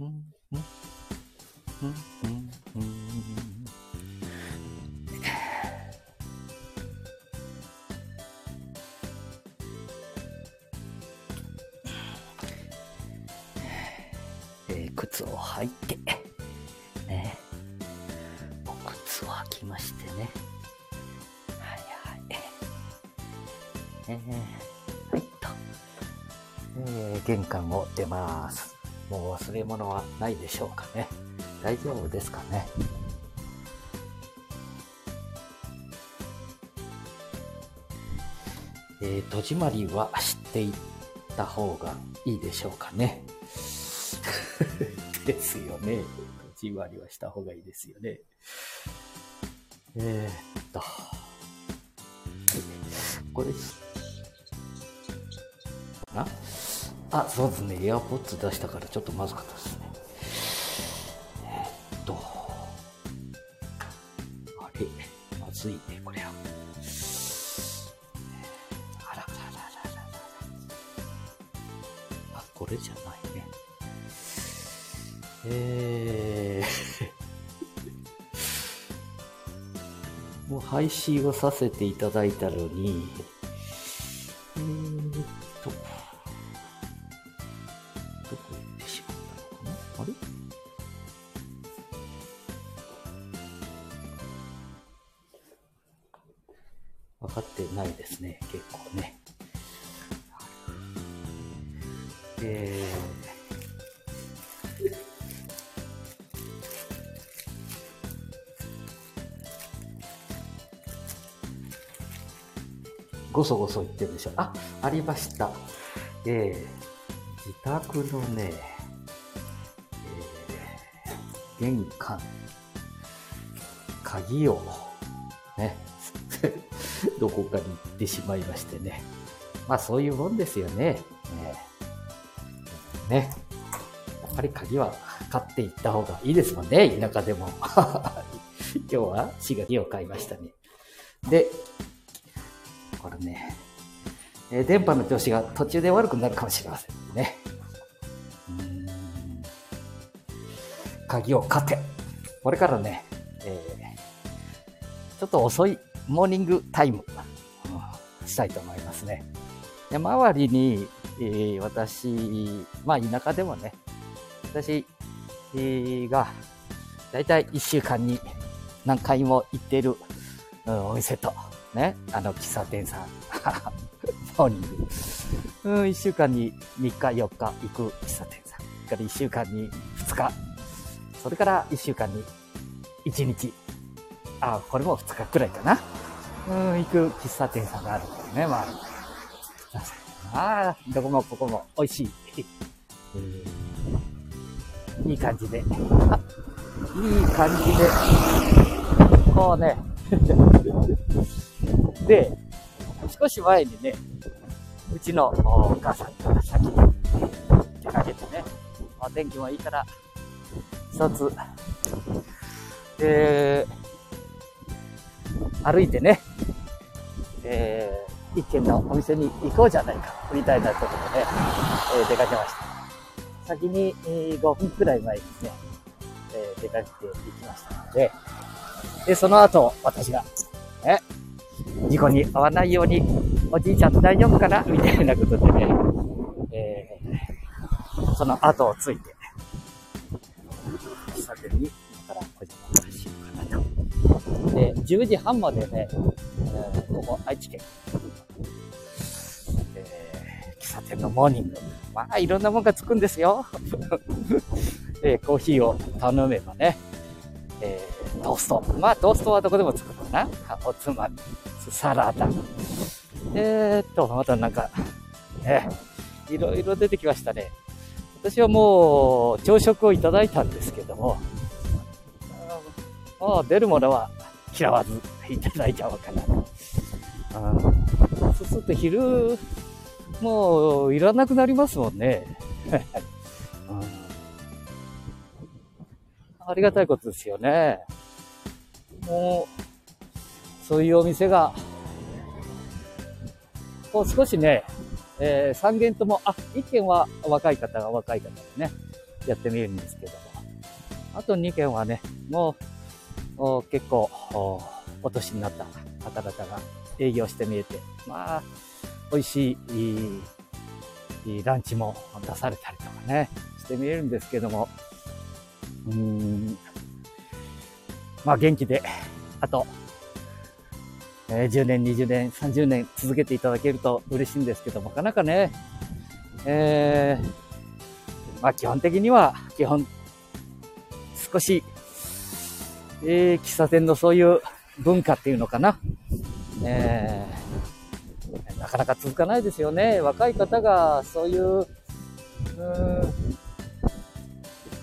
えー靴を履いて、ね、お靴を履きましてね。はいはい。えー、はいと。えー玄関を出ます。もう忘れ物はないでしょうかね。大丈夫ですかね。えー戸締まりは知っていった方がいいでしょうかね。ですよね。戸締まりはした方がいいですよね。えー、っと。これ、ああ、そうですね。エアポッツ出したからちょっとまずかったですね。えーっと。あれ、まずいね、これは。あらららららら。あ、これじゃないね。えー、もう配信をさせていただいたのに、あれ？分かってないですね、結構ね。えー、ごそごそ言ってるでしょ。あ、ありました。えー、自宅のね、玄関、鍵を、ね、どこかに行ってしまいましてね。まあそういうもんですよね。ね。ねやっぱり鍵は買っていった方がいいですもんね、田舎でも。今日は滋賀木を買いましたね。で、これね、え電波の調子が途中で悪くなるかもしれませんね。鍵を買って、これからね、えーちょっと遅いモーニングタイム、うんしたいと思いますね。で周りに、えー私、まあ田舎でもね、私えーが、だいたい1週間に何回も行ってる、うんお店と、ね、あの喫茶店さん、モーニング、うん、1週間に3日、4日行く喫茶店さん、から1週間に2日、それから1週間に1日、あ、これも2日くらいかな。うん、行く喫茶店さんがあるんだよね、まあ。ああ、どこもここも美味しい。いい感じで。あ、いい感じで。こうね。で、少し前にね、うちのお母さんから先に出かけてね、ま、天気もいいから、一つ、え、歩いてね、えー、一軒のお店に行こうじゃないか、みたいなことでね、えー出かけました。先に、えー5分くらい前にね、えー出かけて行きましたので、で、その後、私が、ね、事故に遭わないように、おじいちゃん大丈夫かなみたいなことでね、えーその後をついて、10時半までね、えーここ愛知県、えー喫茶店のモーニング。まあ、いろんなもんがつくんですよ。えーコーヒーを頼めばね、えートースト。まあ、トーストはどこでもつくのかな。おつまみ、サラダ。えー、っと、またなんか、ね、いろいろ出てきましたね。私はもう朝食をいただいたんですけども、あ出るものは嫌わずいただいちゃおうかなと。うんそうすると昼、もういらなくなりますもんね。うんありがたいことですよね。もう、そういうお店が、こう少しね、えー、3軒とも、あ、1軒は若い方が若い方でね、やってみるんですけども。あと2件はね、もう結構お年になった。方々が営業してみえて、まあ、美味しいいいランチも出されたりとかね、してみえるんですけども、うーん、まあ元気で、あと、えー、10年、20年、30年続けていただけると嬉しいんですけども、なかなかね、えー、まあ基本的には、基本、少し、えー、喫茶店のそういう文化っていうのかな。えー、なかなか続かないですよね。若い方がそういう、う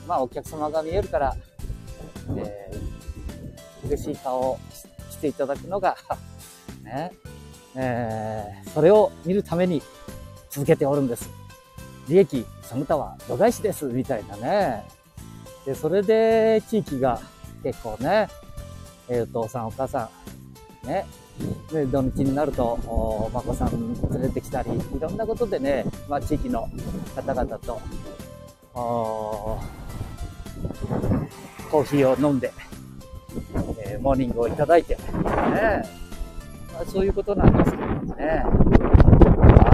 まあお客様が見えるから、えー、嬉しい顔をしていただくのが ね、えー、それを見るために続けておるんです。利益、その他は度外視です、みたいなね。で、それで地域が結構ね、え、お父さんお母さん、ね、で、土日になると、お孫さん連れてきたり、いろんなことでね、まあ地域の方々と、コーヒーを飲んで、えー、モーニングをいただいて、ね、まあ、そういうことなんですけどもね。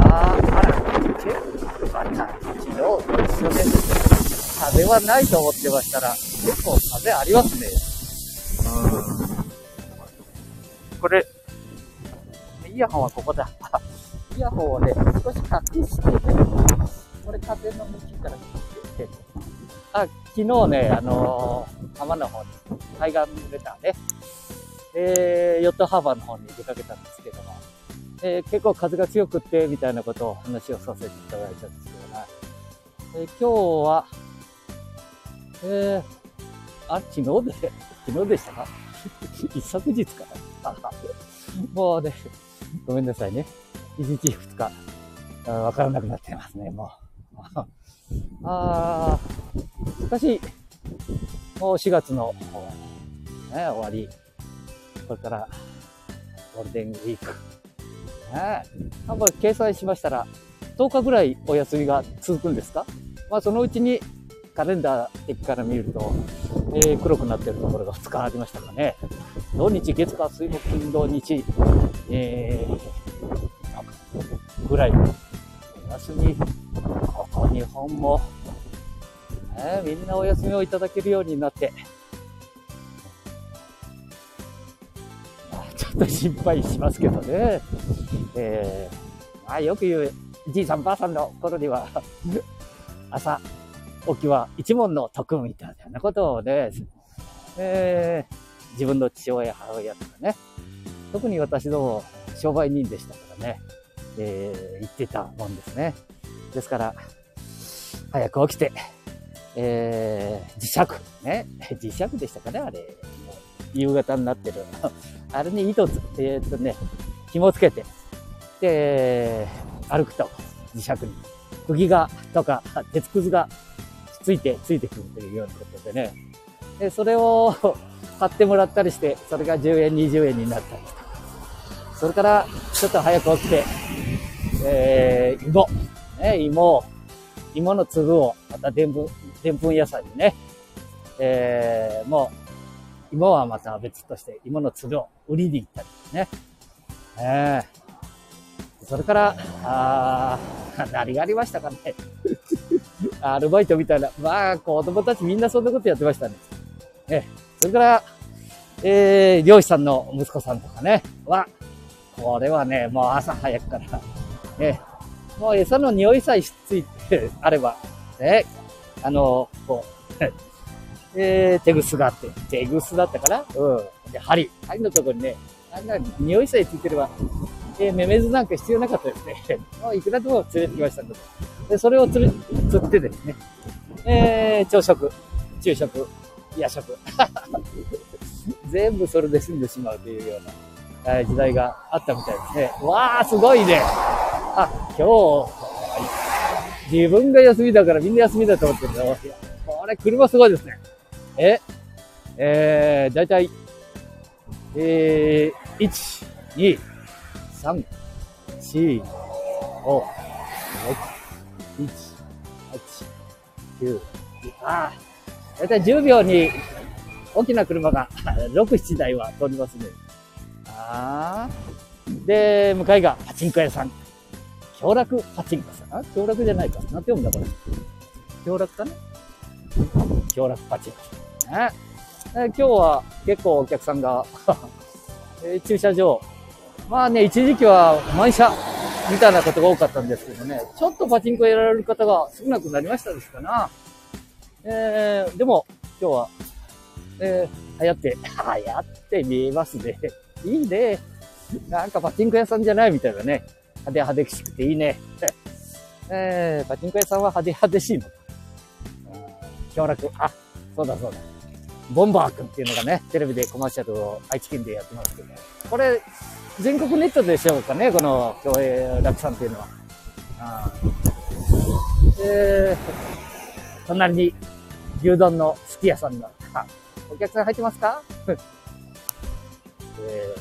ああ、あら、また、昨日と一緒で、風はないと思ってましたら、結構風ありますね。うん。これ、イヤホンはここだ。イヤホンをね、少し隠して、これ風の向きから来て、あ、昨日ね、あのー、浜の方に、海岸レターね、えー、ヨットハーバーの方に出かけたんですけども、えー、結構風が強くって、みたいなことを話をさせていただいたんですけどね。えー、今日は、えー、あ、昨日で、昨日でしたか？一昨日か？な もうね、ごめんなさいね。一日二日、わからなくなってますね、もう。あー、しかし、もう4月の、ね、終わり。これから、ゴールデンウィーク。ね、多分計算しましたら、10日ぐらいお休みが続くんですか？まあ、そのうちにカレンダー的から見ると、えー、黒くなってるところが2日ありましたかね。土日、月火、水木、金土日、えー、ぐらい、お休み、ここ日本も、ね、みんなお休みをいただけるようになって、ちょっと心配しますけどね。えー、まあ、よく言う、じいさんばあさんの頃には 朝起きは一問の徳みたいなことをね、えー、自分の父親、母親とかね、特に私ども商売人でしたからね、えー、言ってたもんですね。ですから、早く起きて、えー、磁石、ね、磁石でしたかね、あれ。夕方になってる。あれに糸つ、えー、っとね、紐つけて、で、歩くと、磁石に。釘が、とか、鉄くずがついて、ついてくるというようなことでね。で、それを 買ってもらったりして、それが10円、20円になったりとか。それから、ちょっと早く起きて、えー、芋。ね、芋芋の粒を、またでんぷん、でんぷん野菜にね、えー、もう、芋はまた別として、芋の粒を売りに行ったりですね。えー、それから、あー、何がありましたかね。アルバイトみたいな。まあ、子供たちみんなそんなことやってましたね。え、それから、えー、漁師さんの息子さんとかね、は、これはね、もう朝早くから、ね、もう餌の匂いさえついてあれば、ね、あの、こう、えー、手ぐすがあって、手ぐすだったかな？うん。で、針、針のとこにね、あんな匂いさえついてれば、えー、メメズなんか必要なかったですね。もういくらでも連れてきましたんで。で、それを釣る、釣ってですね、えー、朝食、昼食、夜食。全部それで済んでしまうというような、えー、時代があったみたいですね。わー、すごいね。あ、今日、自分が休みだからみんな休みだと思ってるんだよ。これ、車すごいですね。ええー、だいたい、えー、1、2、3、4、5、6、1、8、9、ああ、だいたい10秒に大きな車が6、7台は通りますね。ああ。で、向かいがパチンコ屋さん。強楽パチンコさん。あ強楽じゃないか。なんて読むんだこれ。強楽かな強楽パチンコさん。今日は結構お客さんが 駐車場。まあね、一時期は満車みたいなことが多かったんですけどね、ちょっとパチンコやられる方が少なくなりましたですかな。えー、でも今日は、えー、流行って、流行って見えますね。いいね。なんかパチンコ屋さんじゃないみたいなね。派手派手しくていいね。えー、パチンコ屋さんは派手派手しいの。強楽。あ、そうだそうだ。ボンバー君っていうのがね、テレビでコマーシャルを愛知県でやってますけど、これ、全国ネットでしょうかね、この競泳楽さんっていうのは。あえー、隣に牛丼のすき家さんの、あお客さん入ってますか？え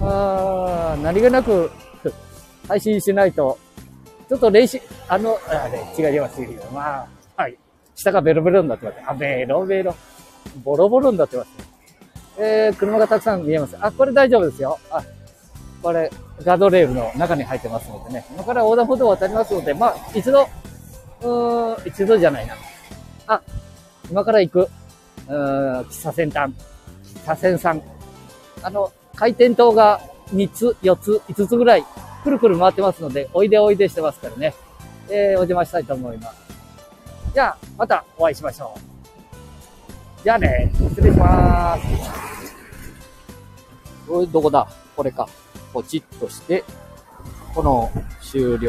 ー、あー何気なく配信しないと、ちょっと練習、あの、あれ、違いますよ。まあ、はい。下がベロベロになってます。あ、ベロベロ。ボロボロになってます。えー、車がたくさん見えます。あ、これ大丈夫ですよ。あ、これ、ガードレールの中に入ってますのでね。今から横断歩道を渡りますので、まあ、一度、うーん、一度じゃないな。あ、今から行く、うーん、喫茶先端、喫茶線さん。あの、回転灯が3つ、4つ、5つぐらい、くるくる回ってますので、おいでおいでしてますからね。えー、お邪魔したいと思います。じゃあ、またお会いしましょう。じゃあね、失礼します。これどこだ？これか。ポチッとして、この終了。